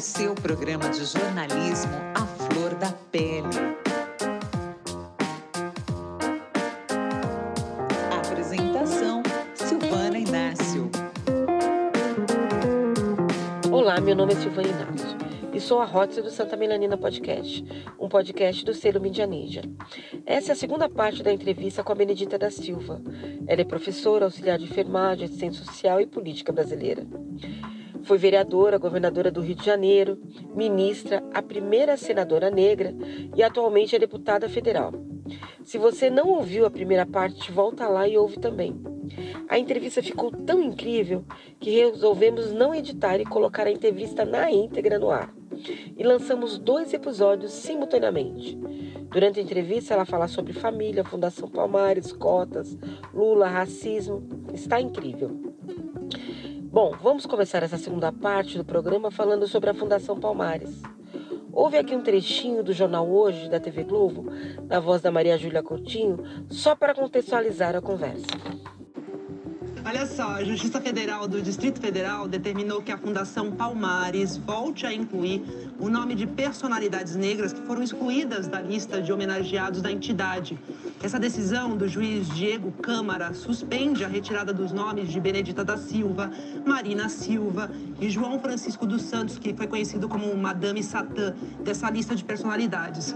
seu programa de jornalismo à flor da pele. Apresentação: Silvana Inácio. Olá, meu nome é Silvana Inácio e sou a Hotz do Santa Melanina Podcast, um podcast do selo Mídia Ninja. Essa é a segunda parte da entrevista com a Benedita da Silva. Ela é professora, auxiliar de enfermagem, assistência social e política brasileira. Foi vereadora, governadora do Rio de Janeiro, ministra, a primeira senadora negra e atualmente é deputada federal. Se você não ouviu a primeira parte, volta lá e ouve também. A entrevista ficou tão incrível que resolvemos não editar e colocar a entrevista na íntegra no ar. E lançamos dois episódios simultaneamente. Durante a entrevista, ela fala sobre família, Fundação Palmares, cotas, Lula, racismo. Está incrível. Bom, vamos começar essa segunda parte do programa falando sobre a Fundação Palmares. Houve aqui um trechinho do jornal Hoje, da TV Globo, na voz da Maria Júlia Coutinho, só para contextualizar a conversa. Olha só, a Justiça Federal do Distrito Federal determinou que a Fundação Palmares volte a incluir o nome de personalidades negras que foram excluídas da lista de homenageados da entidade. Essa decisão do juiz Diego Câmara suspende a retirada dos nomes de Benedita da Silva, Marina Silva e João Francisco dos Santos, que foi conhecido como Madame Satã, dessa lista de personalidades.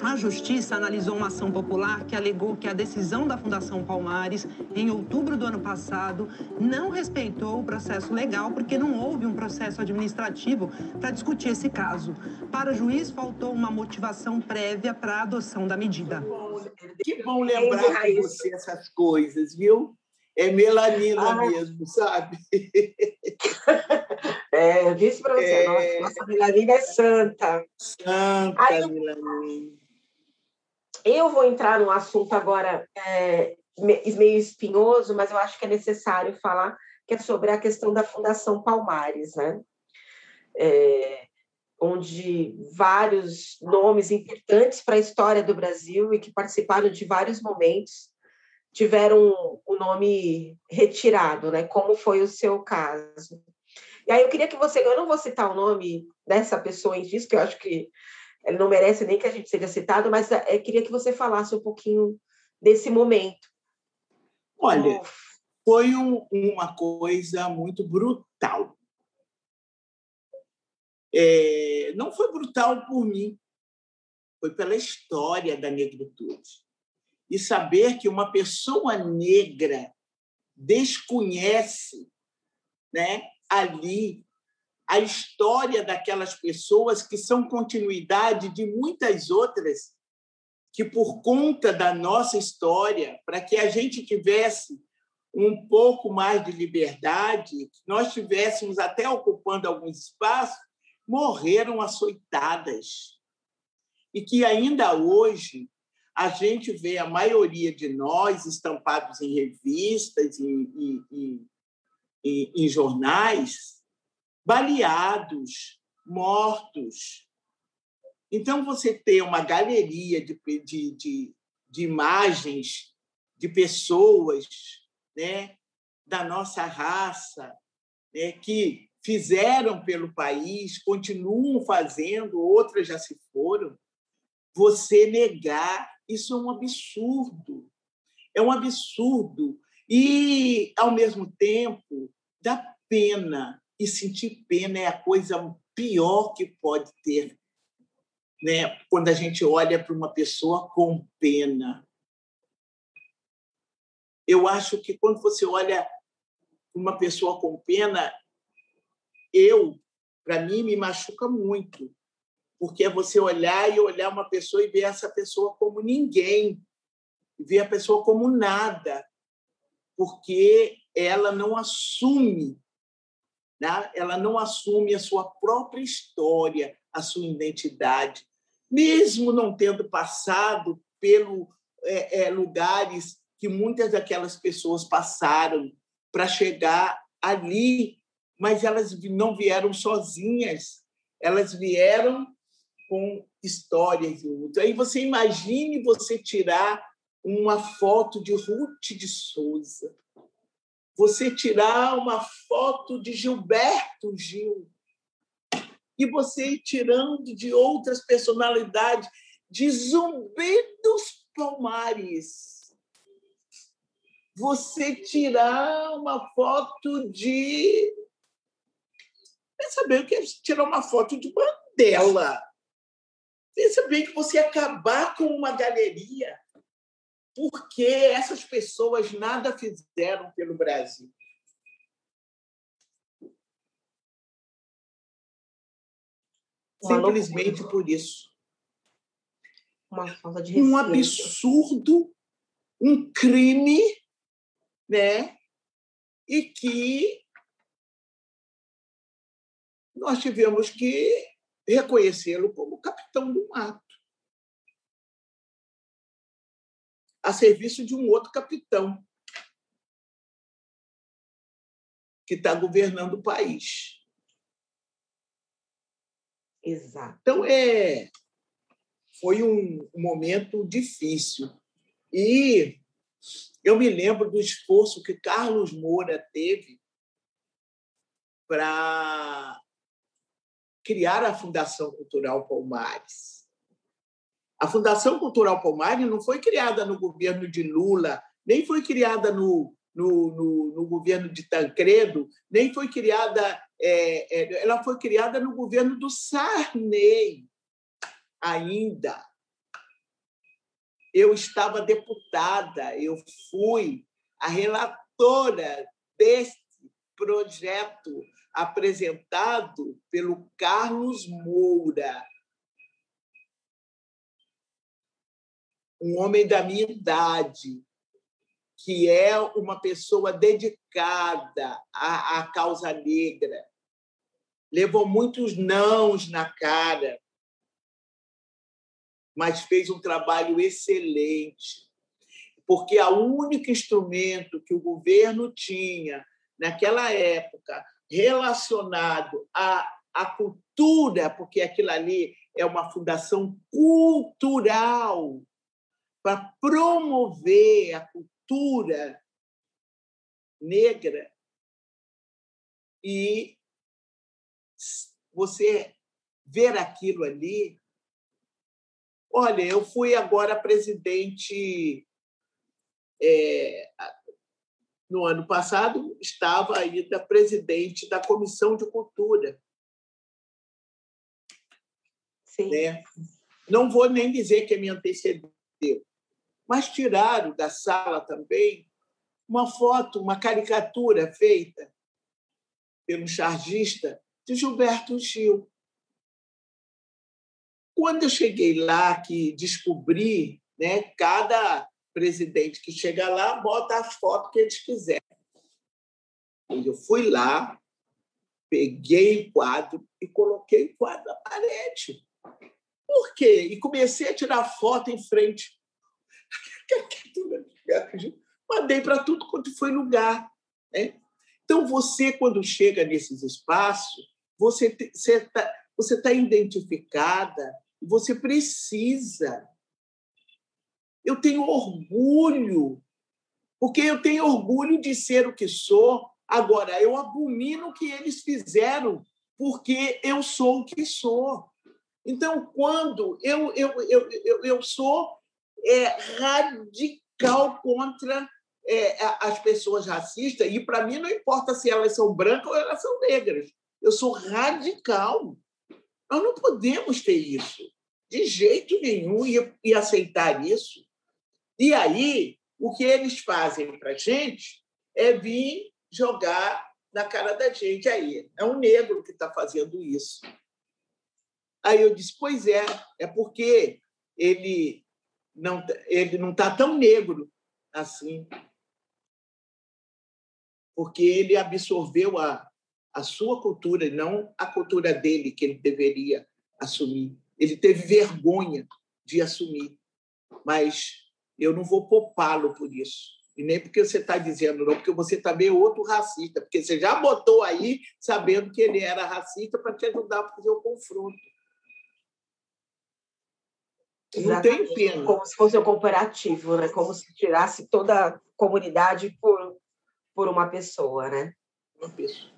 A Justiça analisou uma ação popular que alegou que a decisão da Fundação Palmares, em outubro do ano passado, não respeitou o processo legal porque não houve um processo administrativo para discutir esse caso. Para o juiz, faltou uma motivação prévia para a adoção da medida. Que bom lembrar de você essas coisas, viu? É melanina Ai. mesmo, sabe? É, disse para você, é... nossa, melanina é santa. Santa Ai, melanina. Eu vou entrar num assunto agora é, meio espinhoso, mas eu acho que é necessário falar, que é sobre a questão da Fundação Palmares, né? É, onde vários nomes importantes para a história do Brasil e que participaram de vários momentos tiveram o nome retirado, né? Como foi o seu caso. E aí eu queria que você, eu não vou citar o nome dessa pessoa em si, que eu acho que ele não merece nem que a gente seja citado, mas é, queria que você falasse um pouquinho desse momento. Olha, foi um, uma coisa muito brutal. É, não foi brutal por mim, foi pela história da negritude. E saber que uma pessoa negra desconhece né, ali a história daquelas pessoas que são continuidade de muitas outras que, por conta da nossa história, para que a gente tivesse um pouco mais de liberdade, nós estivéssemos até ocupando alguns espaços, morreram açoitadas. E que ainda hoje a gente vê a maioria de nós estampados em revistas, em, em, em, em jornais, baleados, mortos. Então, você tem uma galeria de, de, de, de imagens de pessoas né, da nossa raça né, que fizeram pelo país, continuam fazendo, outras já se foram. Você negar, isso é um absurdo. É um absurdo. E, ao mesmo tempo, dá pena e sentir pena é a coisa pior que pode ter, né? Quando a gente olha para uma pessoa com pena. Eu acho que quando você olha uma pessoa com pena, eu, para mim, me machuca muito, porque é você olhar e olhar uma pessoa e ver essa pessoa como ninguém, ver a pessoa como nada, porque ela não assume né? ela não assume a sua própria história, a sua identidade, mesmo não tendo passado pelo é, é, lugares que muitas daquelas pessoas passaram para chegar ali, mas elas não vieram sozinhas, elas vieram com histórias. Aí você imagine você tirar uma foto de Ruth de Souza, você tirar uma foto de Gilberto Gil. e você ir tirando de outras personalidades, de Zumbi dos Palmares. Você tirar uma foto de. Pensa bem o que é tirar uma foto de Mandela. Pensa bem que você acabar com uma galeria, porque essas pessoas nada fizeram pelo Brasil. Simplesmente por isso. Uma falta de Um absurdo, um crime, né? E que nós tivemos que reconhecê-lo como capitão do mato. A serviço de um outro capitão que está governando o país. Exato. Então, é, foi um momento difícil. E eu me lembro do esforço que Carlos Moura teve para criar a Fundação Cultural Palmares. A Fundação Cultural Palmares não foi criada no governo de Lula, nem foi criada no, no, no, no governo de Tancredo, nem foi criada. É, é, ela foi criada no governo do Sarney, ainda. Eu estava deputada, eu fui a relatora desse projeto apresentado pelo Carlos Moura, um homem da minha idade, que é uma pessoa dedicada à, à causa negra. Levou muitos nãos na cara, mas fez um trabalho excelente, porque o único instrumento que o governo tinha naquela época relacionado à, à cultura, porque aquilo ali é uma fundação cultural para promover a cultura negra e você ver aquilo ali. Olha, eu fui agora presidente é, no ano passado, estava ainda presidente da Comissão de Cultura. Sim. Né? Não vou nem dizer que me antecedeu, mas tiraram da sala também uma foto, uma caricatura feita pelo chargista de Gilberto Gil. Quando eu cheguei lá, que descobri, né, cada presidente que chega lá bota as fotos que eles quiserem. Eu fui lá, peguei o quadro e coloquei o quadro na parede. Por quê? E comecei a tirar foto em frente. Mandei para tudo quanto foi lugar. Né? Então, você, quando chega nesses espaços, você está você tá identificada, você precisa eu tenho orgulho, porque eu tenho orgulho de ser o que sou. Agora, eu abomino o que eles fizeram, porque eu sou o que sou. Então, quando eu, eu, eu, eu, eu sou é, radical contra é, as pessoas racistas, e para mim não importa se elas são brancas ou elas são negras. Eu sou radical. Nós não podemos ter isso, de jeito nenhum, e, e aceitar isso. E aí, o que eles fazem para a gente é vir jogar na cara da gente. Aí, é um negro que está fazendo isso. Aí eu disse, pois é, é porque ele não ele não está tão negro assim, porque ele absorveu a, a sua cultura e não a cultura dele que ele deveria assumir. Ele teve vergonha de assumir, mas eu não vou poupá-lo por isso. E nem porque você está dizendo, não, porque você também é outro racista, porque você já botou aí sabendo que ele era racista para te ajudar a fazer o confronto. Não tem pena. Como se fosse um comparativo, né? Como se tirasse toda a comunidade por, por uma pessoa, né? Uma pessoa.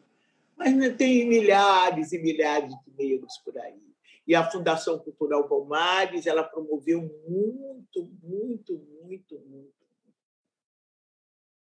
Mas tem milhares e milhares de negros por aí. E a Fundação Cultural Palmares, ela promoveu muito, muito, muito, muito.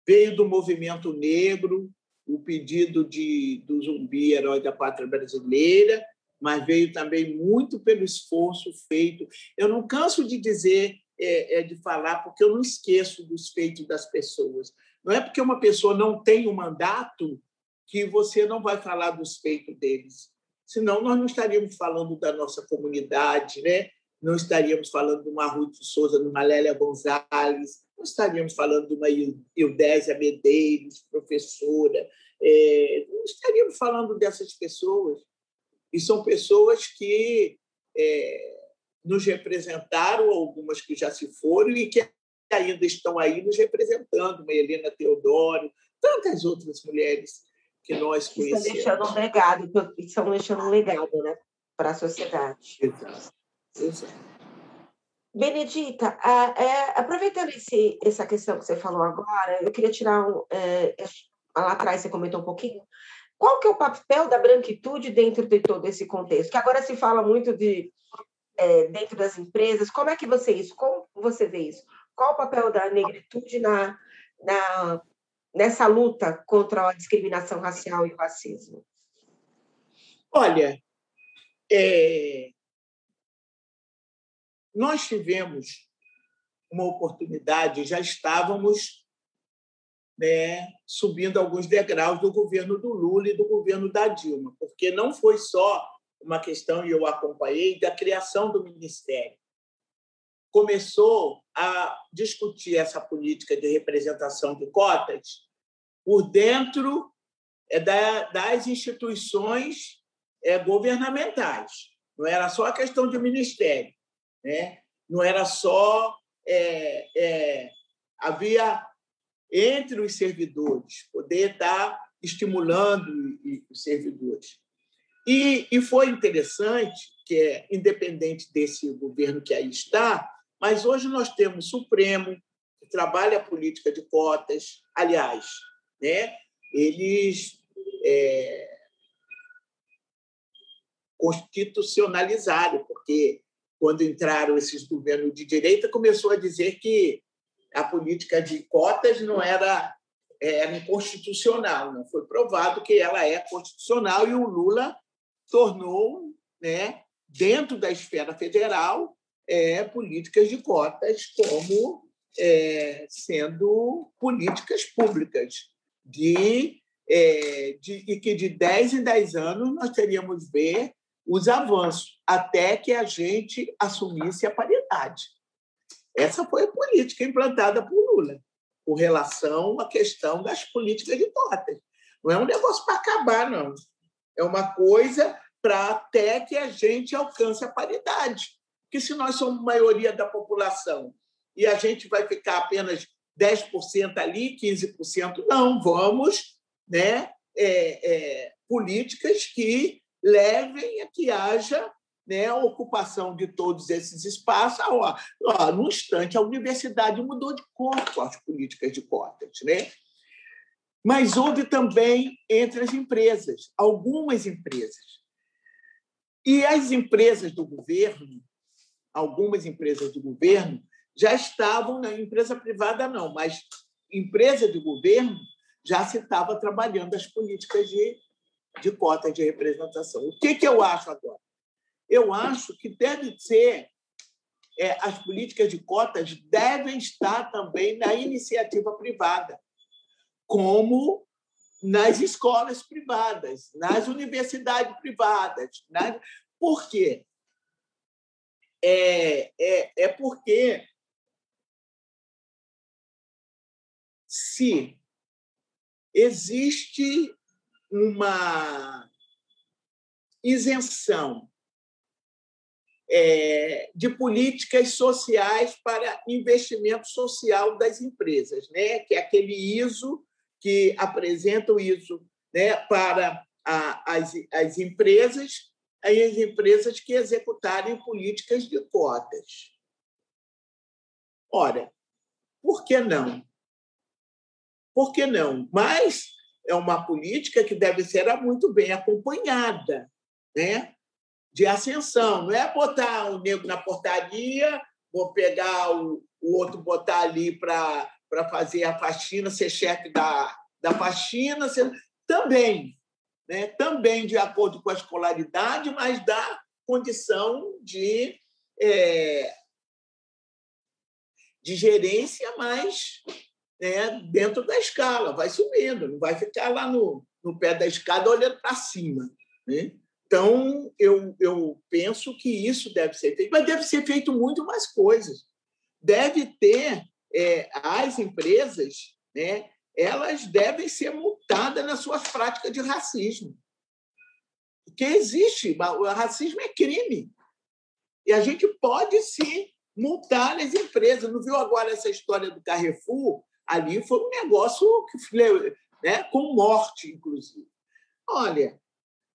Veio do movimento negro, o pedido de, do zumbi, herói da pátria brasileira, mas veio também muito pelo esforço feito. Eu não canso de dizer, é, é, de falar, porque eu não esqueço dos feitos das pessoas. Não é porque uma pessoa não tem um mandato que você não vai falar dos feitos deles. Senão, nós não estaríamos falando da nossa comunidade, né? não estaríamos falando de uma Ruth Souza, de uma Lélia Gonzalez, não estaríamos falando de uma Ildésia Medeiros, professora, é, não estaríamos falando dessas pessoas. E são pessoas que é, nos representaram, algumas que já se foram e que ainda estão aí nos representando, uma Helena Teodoro, tantas outras mulheres que nós conhecemos. Estão deixando um legado, estão deixando um legado né, para a sociedade. Exato. Exato. Benedita, é, aproveitando esse, essa questão que você falou agora, eu queria tirar um. É, lá atrás você comentou um pouquinho. Qual que é o papel da branquitude dentro de todo esse contexto? Que agora se fala muito de é, dentro das empresas. Como é que você isso? Como você vê isso? Qual o papel da negritude na, na nessa luta contra a discriminação racial e o racismo? Olha, é... nós tivemos uma oportunidade, já estávamos né, subindo alguns degraus do governo do Lula e do governo da Dilma, porque não foi só uma questão, e eu acompanhei, da criação do Ministério. Começou a discutir essa política de representação de cotas por dentro é, das instituições é, governamentais. Não era só a questão de ministério, né? não era só. É, é, havia entre os servidores, poder estar estimulando os servidores. E, e foi interessante que é independente desse governo que aí está, mas hoje nós temos Supremo que trabalha a política de cotas, aliás, né? eles é, constitucionalizaram, porque quando entraram esses governos de direita, começou a dizer que a política de cotas não era, era inconstitucional. Não foi provado que ela é constitucional e o Lula tornou, né, dentro da esfera federal, é, políticas de cotas como é, sendo políticas públicas de, é, de, e que de 10 em 10 anos nós teríamos ver os avanços, até que a gente assumisse a paridade. Essa foi a política implantada por Lula, com relação à questão das políticas de cotas. Não é um negócio para acabar, não. É uma coisa para até que a gente alcance a paridade. Porque se nós somos maioria da população e a gente vai ficar apenas 10% ali, 15%. Não, vamos, né? É, é, políticas que levem a que haja né, a ocupação de todos esses espaços. Ó, ó, no instante, a universidade mudou de corpo as políticas de cotas. Né? Mas houve também entre as empresas, algumas empresas. E as empresas do governo, algumas empresas do governo, já estavam na empresa privada, não, mas empresa de governo já se estava trabalhando as políticas de, de cota de representação. O que, que eu acho agora? Eu acho que deve ser é, as políticas de cotas devem estar também na iniciativa privada, como nas escolas privadas, nas universidades privadas. Nas... Por quê? É, é, é porque se existe uma isenção é, de políticas sociais para investimento social das empresas, né? que é aquele ISO que apresenta o ISO né, para a, as, as empresas, as empresas que executarem políticas de cotas. Ora, por que não? Por que não? Mas é uma política que deve ser muito bem acompanhada, né? De ascensão. Não é botar o negro na portaria, vou pegar o, o outro, botar ali para fazer a faxina, ser chefe da, da faxina. Ser... Também, né? também de acordo com a escolaridade, mas da condição de, é, de gerência mais né, dentro da escala, vai subindo, não vai ficar lá no, no pé da escada olhando para cima. Né? Então, eu, eu penso que isso deve ser feito, mas deve ser feito muito mais coisas. Deve ter é, as empresas, né, elas devem ser multadas nas suas práticas de racismo. Porque existe, o racismo é crime. E a gente pode sim multar as empresas. Não viu agora essa história do Carrefour? ali foi um negócio que, né, com morte, inclusive. Olha,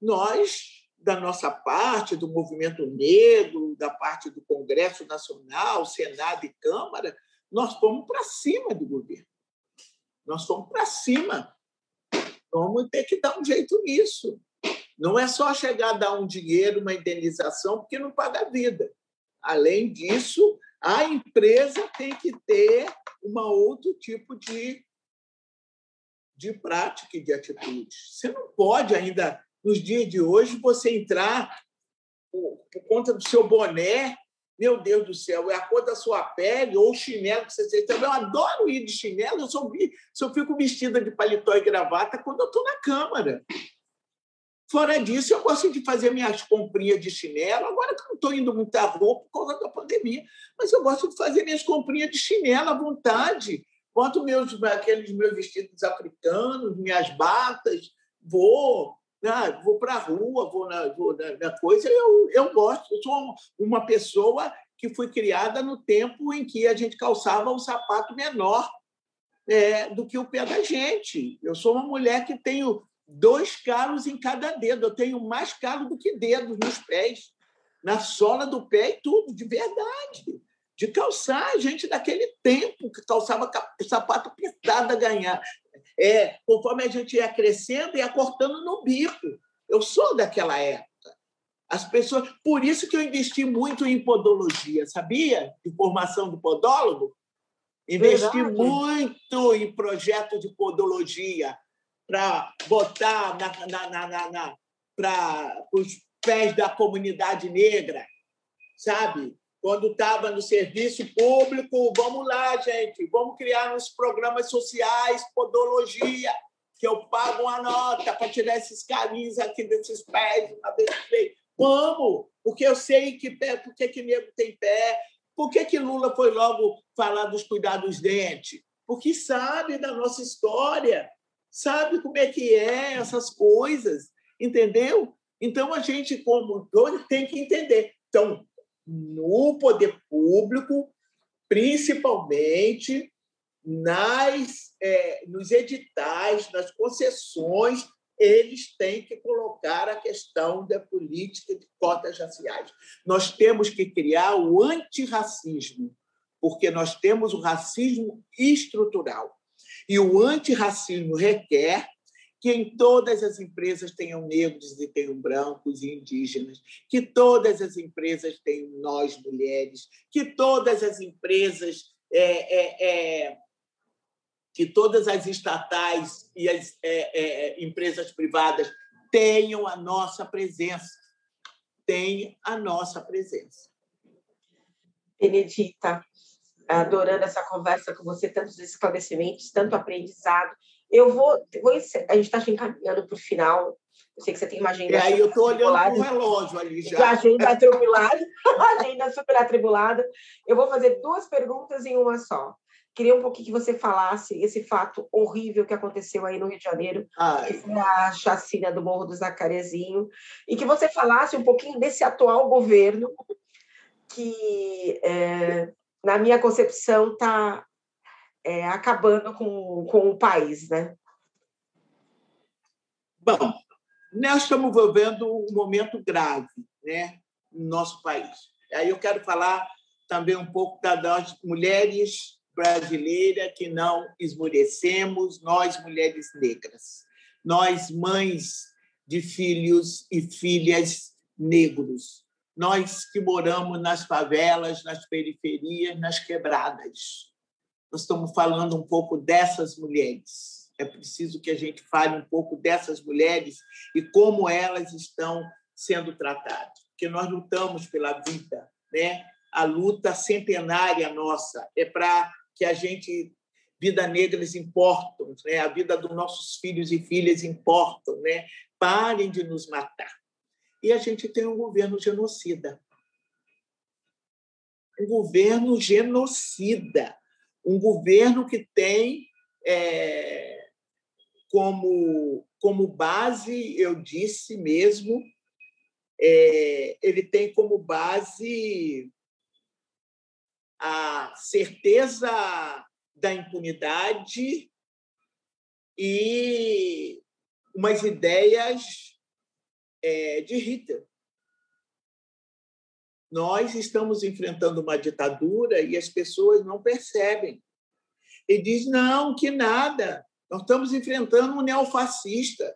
nós, da nossa parte, do movimento negro, da parte do Congresso Nacional, Senado e Câmara, nós fomos para cima do governo. Nós fomos para cima. Vamos ter que dar um jeito nisso. Não é só chegar a dar um dinheiro, uma indenização, porque não paga a vida. Além disso, a empresa tem que ter um outro tipo de, de prática e de atitude. Você não pode ainda, nos dias de hoje, você entrar por, por conta do seu boné, meu Deus do céu, é a cor da sua pele ou o chinelo que você tem. Então, eu adoro ir de chinelo, eu só, só fico vestida de paletó e gravata quando eu estou na Câmara. Fora disso, eu gosto de fazer minhas comprinhas de chinelo. Agora que não estou indo muito à rua por causa da pandemia, mas eu gosto de fazer minhas comprinhas de chinelo à vontade. Boto meus, aqueles meus vestidos africanos, minhas batas, vou, né, vou para a rua, vou na, vou na, na coisa. Eu, eu gosto, eu sou uma pessoa que foi criada no tempo em que a gente calçava um sapato menor é, do que o pé da gente. Eu sou uma mulher que tenho dois calos em cada dedo. Eu tenho mais calo do que dedos nos pés, na sola do pé e tudo, de verdade. De calçar, gente daquele tempo que calçava sapato apertado a ganhar. É, conforme a gente ia crescendo, ia cortando no bico. Eu sou daquela época. As pessoas, por isso que eu investi muito em podologia, sabia? De formação do podólogo. Investi Verdade. muito em projetos de podologia para botar na, na, na, na para os pés da comunidade negra, sabe? Quando estava no serviço público, vamos lá, gente, vamos criar uns programas sociais, podologia, que eu pago uma nota para tirar esses carinhos aqui desses pés, uma vez Vamos, porque eu sei que pé, por que, que negro tem pé, por que, que Lula foi logo falar dos cuidados dos dentes? Porque sabe da nossa história, sabe como é que é essas coisas, entendeu? Então, a gente, como tem que entender. Então, no poder público, principalmente nas, é, nos editais, nas concessões, eles têm que colocar a questão da política de cotas raciais. Nós temos que criar o antirracismo, porque nós temos o racismo estrutural. E o antirracismo requer que em todas as empresas tenham negros e tenham brancos e indígenas, que todas as empresas tenham nós, mulheres, que todas as empresas, é, é, é, que todas as estatais e as é, é, empresas privadas tenham a nossa presença, tenham a nossa presença. Benedita, adorando essa conversa com você, tantos esclarecimentos, tanto aprendizado. Eu vou, vou a gente está encaminhando para o final. Eu sei que você tem uma agenda. E aí eu estou olhando para o relógio ali já. agenda atribulada, agenda super atribulada. Eu vou fazer duas perguntas em uma só. Queria um pouquinho que você falasse esse fato horrível que aconteceu aí no Rio de Janeiro, Ai. que foi a chacina do Morro do Zacarezinho, e que você falasse um pouquinho desse atual governo que é, na minha concepção, está é, acabando com, com o país, né? Bom, nós estamos vivendo um momento grave né, no nosso país. Aí eu quero falar também um pouco das mulheres brasileiras que não esmorecemos, nós, mulheres negras. nós, mães de filhos e filhas negros, nós que moramos nas favelas, nas periferias, nas quebradas. Nós estamos falando um pouco dessas mulheres. É preciso que a gente fale um pouco dessas mulheres e como elas estão sendo tratadas. Porque nós lutamos pela vida, né? A luta centenária nossa é para que a gente vida negras importam, né? A vida dos nossos filhos e filhas importam, né? Parem de nos matar. E a gente tem um governo genocida. Um governo genocida. Um governo que tem é, como, como base, eu disse mesmo, é, ele tem como base a certeza da impunidade e umas ideias é, de Hitler. Nós estamos enfrentando uma ditadura e as pessoas não percebem. E diz não, que nada. Nós estamos enfrentando um neofascista.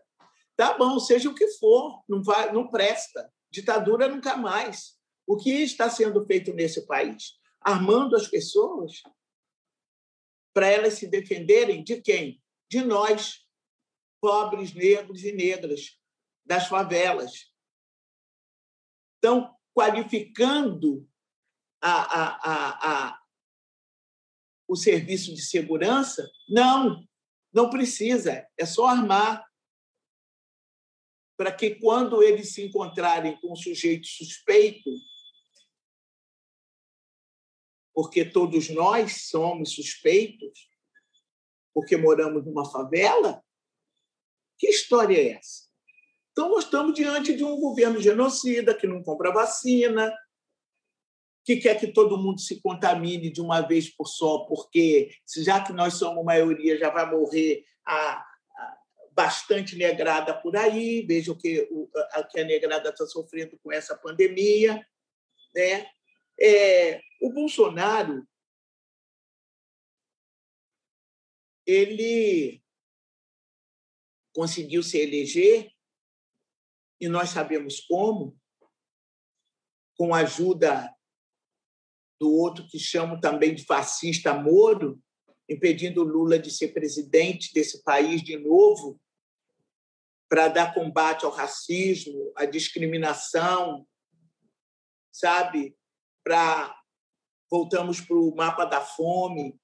Tá bom, seja o que for, não vai, não presta. Ditadura nunca mais. O que está sendo feito nesse país? Armando as pessoas para elas se defenderem de quem? De nós, pobres, negros e negras, das favelas. Estão qualificando a, a, a, o serviço de segurança? Não, não precisa, é só armar. Para que, quando eles se encontrarem com um sujeito suspeito, porque todos nós somos suspeitos, porque moramos numa favela, que história é essa? Então, nós estamos diante de um governo genocida que não compra vacina, que quer que todo mundo se contamine de uma vez por só, porque já que nós somos maioria, já vai morrer a, a bastante negrada por aí. Veja o que, o, a, que a negrada está sofrendo com essa pandemia. Né? É, o Bolsonaro ele conseguiu se eleger e nós sabemos como, com a ajuda do outro que chamo também de fascista Moro, impedindo Lula de ser presidente desse país de novo, para dar combate ao racismo, à discriminação, sabe? Para voltamos para o mapa da fome.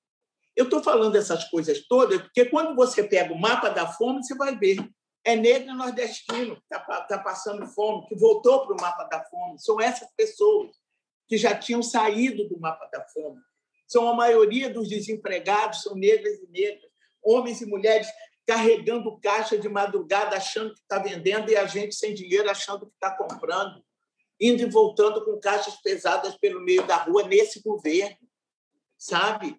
Eu estou falando essas coisas todas porque quando você pega o mapa da fome, você vai ver é negro nordestino que está tá passando fome, que voltou para o mapa da fome. São essas pessoas que já tinham saído do mapa da fome. São a maioria dos desempregados, são negras e negras, homens e mulheres carregando caixa de madrugada, achando que está vendendo, e a gente sem dinheiro, achando que está comprando, indo e voltando com caixas pesadas pelo meio da rua nesse governo, sabe?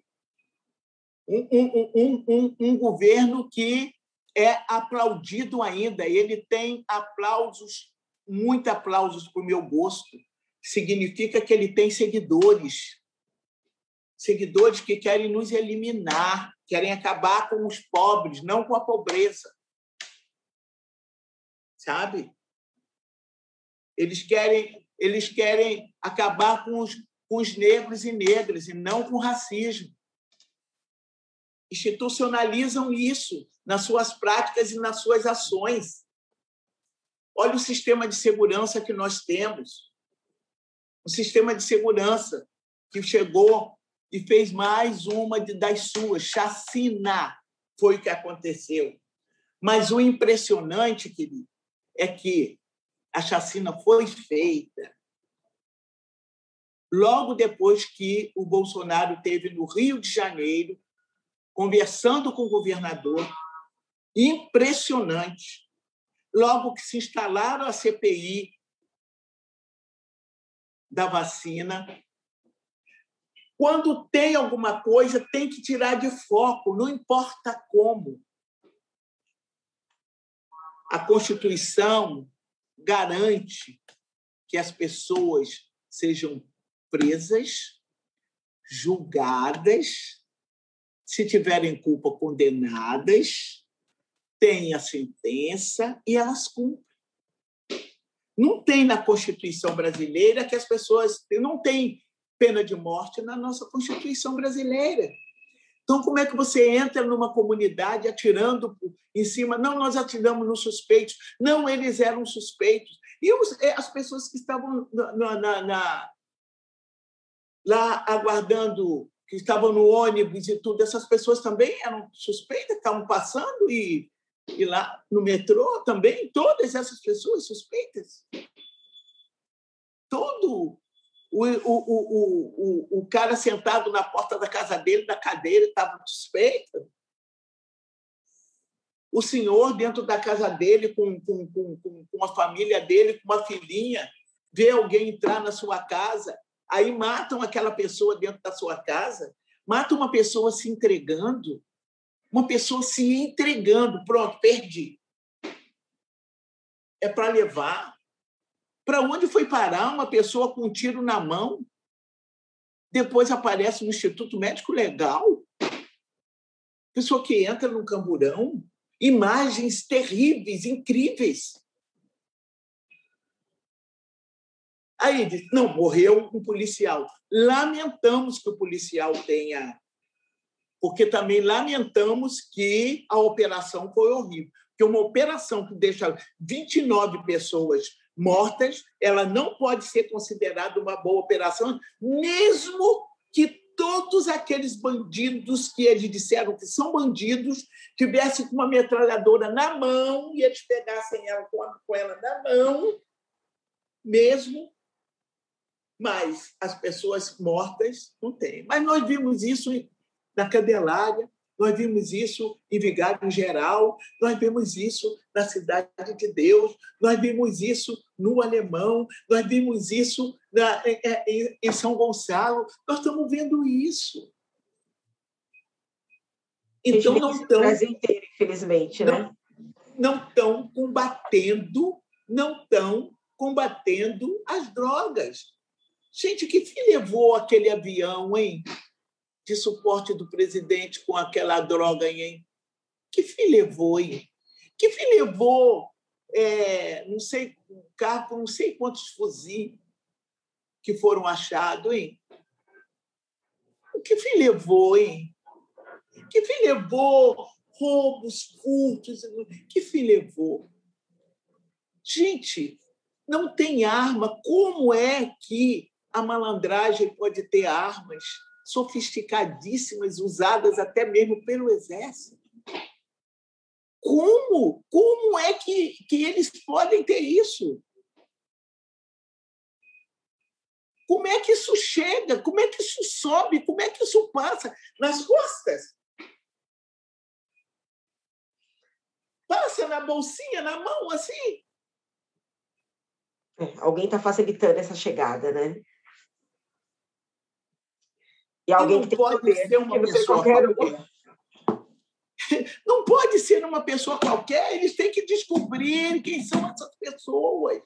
Um, um, um, um, um governo que é aplaudido ainda. Ele tem aplausos, muito aplausos para o meu gosto. Significa que ele tem seguidores. Seguidores que querem nos eliminar, querem acabar com os pobres, não com a pobreza. Sabe? Eles querem, eles querem acabar com os, com os negros e negras e não com o racismo institucionalizam isso nas suas práticas e nas suas ações. Olha o sistema de segurança que nós temos. Um sistema de segurança que chegou e fez mais uma das suas, chacina, foi o que aconteceu. Mas o impressionante, querido, é que a chacina foi feita logo depois que o Bolsonaro teve no Rio de Janeiro conversando com o governador, impressionante. Logo que se instalaram a CPI da vacina, quando tem alguma coisa, tem que tirar de foco, não importa como. A Constituição garante que as pessoas sejam presas, julgadas se tiverem culpa, condenadas, têm a sentença e elas cumprem. Não tem na Constituição brasileira que as pessoas. Não tem pena de morte na nossa Constituição brasileira. Então, como é que você entra numa comunidade atirando em cima? Não, nós atiramos nos suspeitos. Não, eles eram suspeitos. E eh, as pessoas que estavam na, na, na, lá aguardando, que estavam no ônibus e tudo, essas pessoas também eram suspeitas, estavam passando e, e lá no metrô também, todas essas pessoas suspeitas. Todo o, o, o, o, o cara sentado na porta da casa dele, da cadeira, estava suspeito. O senhor dentro da casa dele, com, com, com, com a família dele, com uma filhinha, vê alguém entrar na sua casa, aí matam aquela pessoa dentro da sua casa, matam uma pessoa se entregando, uma pessoa se entregando, pronto, perdi. É para levar para onde foi parar uma pessoa com um tiro na mão? Depois aparece no Instituto Médico Legal. Pessoa que entra no camburão. Imagens terríveis, incríveis. Aí diz, não, morreu um policial. Lamentamos que o policial tenha, porque também lamentamos que a operação foi horrível. Porque uma operação que deixa 29 pessoas mortas, ela não pode ser considerada uma boa operação, mesmo que todos aqueles bandidos que eles disseram que são bandidos tivessem com uma metralhadora na mão e eles pegassem ela com ela na mão, mesmo, mas as pessoas mortas não têm. Mas nós vimos isso na Candelária, nós vimos isso em Vigário Geral, nós vimos isso na Cidade de Deus, nós vimos isso no Alemão, nós vimos isso na, em, em São Gonçalo, nós estamos vendo isso. Então não estão. Inteiro, infelizmente, né? Não estão combatendo, não estão combatendo as drogas. Gente, que fim levou aquele avião, hein? de suporte do presidente com aquela droga hein? Que fim levou, hein? Que fim levou, é, não sei, um carro com não sei quantos fuzis que foram achados, hein? O que fim levou, hein? Que fim levou roubos, furtos? Que fim levou? Gente, não tem arma. Como é que a malandragem pode ter armas? sofisticadíssimas, usadas até mesmo pelo exército. Como? Como é que, que eles podem ter isso? Como é que isso chega? Como é que isso sobe? Como é que isso passa nas costas? Passa na bolsinha, na mão, assim. É, alguém está facilitando essa chegada, né? E alguém não que pode ser uma pessoa qualquer. Não pode ser uma pessoa qualquer, eles têm que descobrir quem são essas pessoas.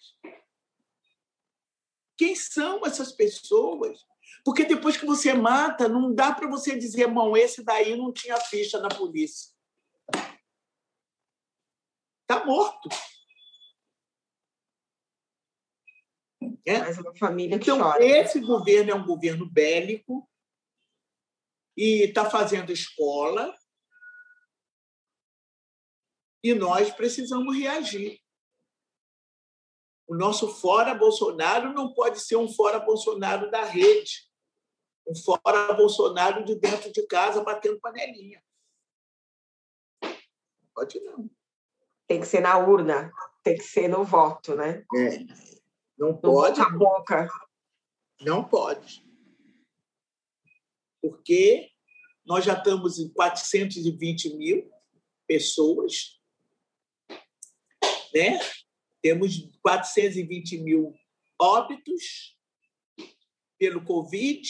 Quem são essas pessoas? Porque depois que você mata, não dá para você dizer, irmão, esse daí não tinha ficha na polícia. Está morto. É? Mais uma família que então, chora. esse governo é um governo bélico, e está fazendo escola, e nós precisamos reagir. O nosso fora Bolsonaro não pode ser um fora Bolsonaro da rede, um fora Bolsonaro de dentro de casa batendo panelinha. Pode não. Tem que ser na urna, tem que ser no voto, né? É. Não pode. boca a boca. Não pode porque nós já estamos em 420 mil pessoas, né? temos 420 mil óbitos pelo Covid,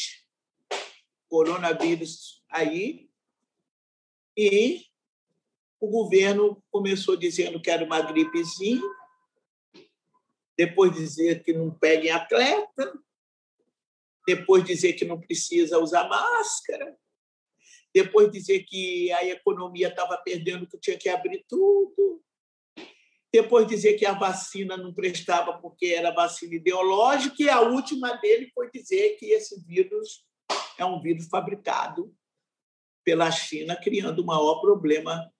coronavírus aí, e o governo começou dizendo que era uma gripezinha, depois dizer que não peguem atleta, depois dizer que não precisa usar máscara, depois dizer que a economia estava perdendo, que tinha que abrir tudo, depois dizer que a vacina não prestava porque era vacina ideológica, e a última dele foi dizer que esse vírus é um vírus fabricado pela China, criando o maior problema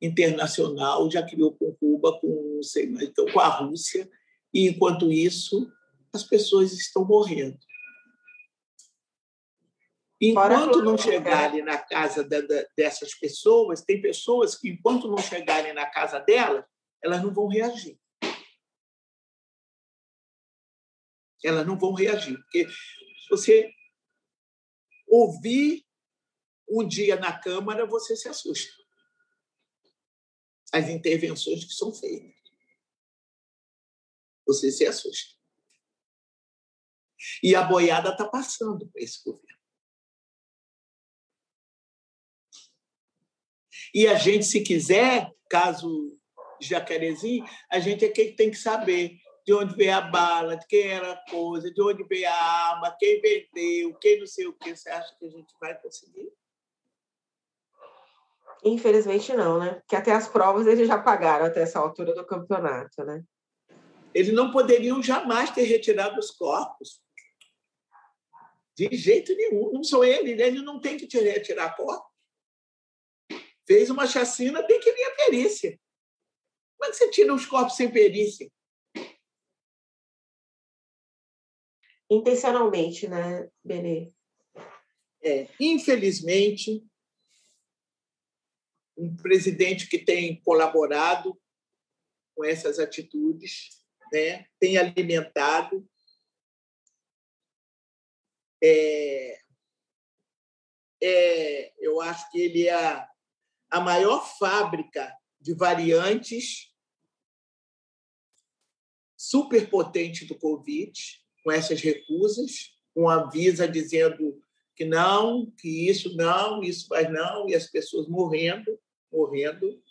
internacional, já criou com Cuba, com, sei, então, com a Rússia, e enquanto isso, as pessoas estão morrendo. Enquanto não chegarem na casa dessas pessoas, tem pessoas que, enquanto não chegarem na casa delas, elas não vão reagir. Elas não vão reagir. Porque se você ouvir um dia na Câmara, você se assusta. As intervenções que são feitas. Você se assusta. E a boiada está passando para esse governo. E a gente, se quiser, caso Jacarezinho, a gente é quem tem que saber de onde veio a bala, de quem era a coisa, de onde veio a arma, quem vendeu, quem não sei o que. Você acha que a gente vai conseguir? Infelizmente não, né? Porque até as provas eles já pagaram até essa altura do campeonato, né? Eles não poderiam jamais ter retirado os corpos. De jeito nenhum. Não sou ele, ele não tem que te retirar corpos. Fez uma chacina, tem que vir a perícia. Como é que você tira os corpos sem perícia? Intencionalmente, né, Benê? É, infelizmente, um presidente que tem colaborado com essas atitudes, né, tem alimentado. É, é, eu acho que ele é a, maior fábrica de variantes superpotente do Covid, com essas recusas, com a Visa dizendo que não, que isso não, isso faz não, e as pessoas morrendo, morrendo,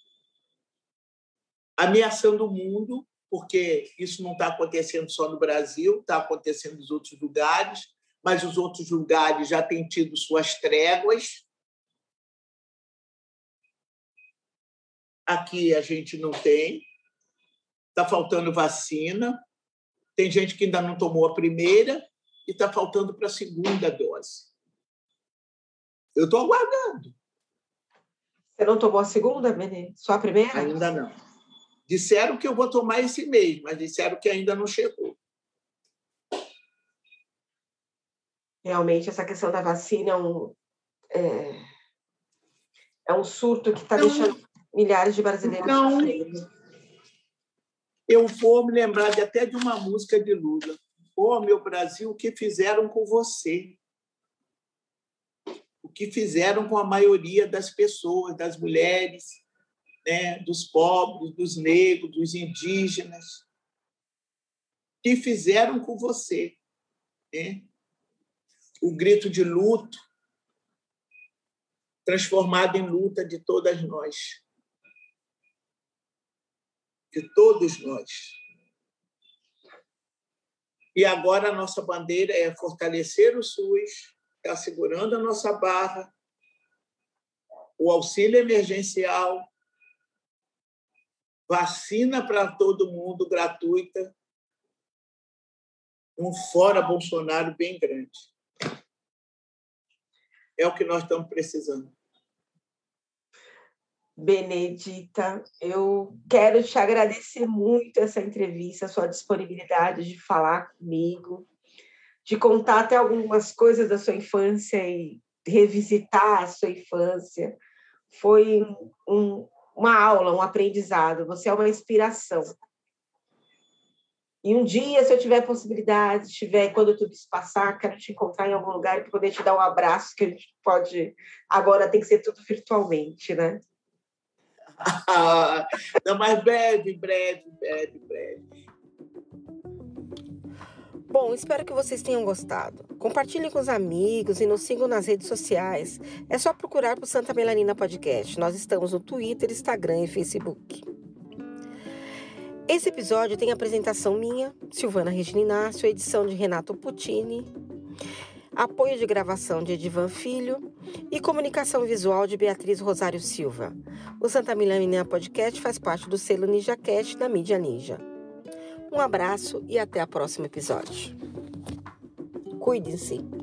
ameaçando o mundo, porque isso não está acontecendo só no Brasil, está acontecendo nos outros lugares, mas os outros lugares já têm tido suas tréguas. Aqui a gente não tem está faltando vacina, tem gente que ainda não tomou a primeira e está faltando para a segunda dose. Eu estou aguardando. Você não tomou a segunda, Benê? Só a primeira? Ainda não. Disseram que eu vou tomar esse mês, mas disseram que ainda não chegou. Realmente, essa questão da vacina é um, é, é um surto que está deixando milhares de brasileiros não, sofrendo eu vou me lembrar de, até de uma música de Lula. Ô, oh, meu Brasil, o que fizeram com você? O que fizeram com a maioria das pessoas, das mulheres, né, dos pobres, dos negros, dos indígenas? O que fizeram com você? Né? O grito de luto transformado em luta de todas nós de todos nós. E agora a nossa bandeira é fortalecer o SUS, está segurando a nossa barra, o auxílio emergencial, vacina para todo mundo gratuita, um fora Bolsonaro bem grande. É o que nós estamos precisando. Benedita, eu quero te agradecer muito essa entrevista, sua disponibilidade de falar comigo, de contar até algumas coisas da sua infância e revisitar a sua infância. Foi um, uma aula, um aprendizado. Você é uma inspiração. E um dia, se eu tiver possibilidade, tiver quando tudo isso passar, quero te encontrar em algum lugar e poder te dar um abraço, que a gente pode. Agora tem que ser tudo virtualmente, né? Não, mas breve, breve, breve, breve. Bom, espero que vocês tenham gostado. Compartilhem com os amigos e nos sigam nas redes sociais. É só procurar por Santa Melanina Podcast. Nós estamos no Twitter, Instagram e Facebook. Esse episódio tem apresentação minha, Silvana Regina Inácio, edição de Renato Puccini. Apoio de gravação de Edivan Filho e comunicação visual de Beatriz Rosário Silva. O Santa Milanina Podcast faz parte do selo NinjaCast da mídia Ninja. Um abraço e até o próximo episódio. Cuidem-se!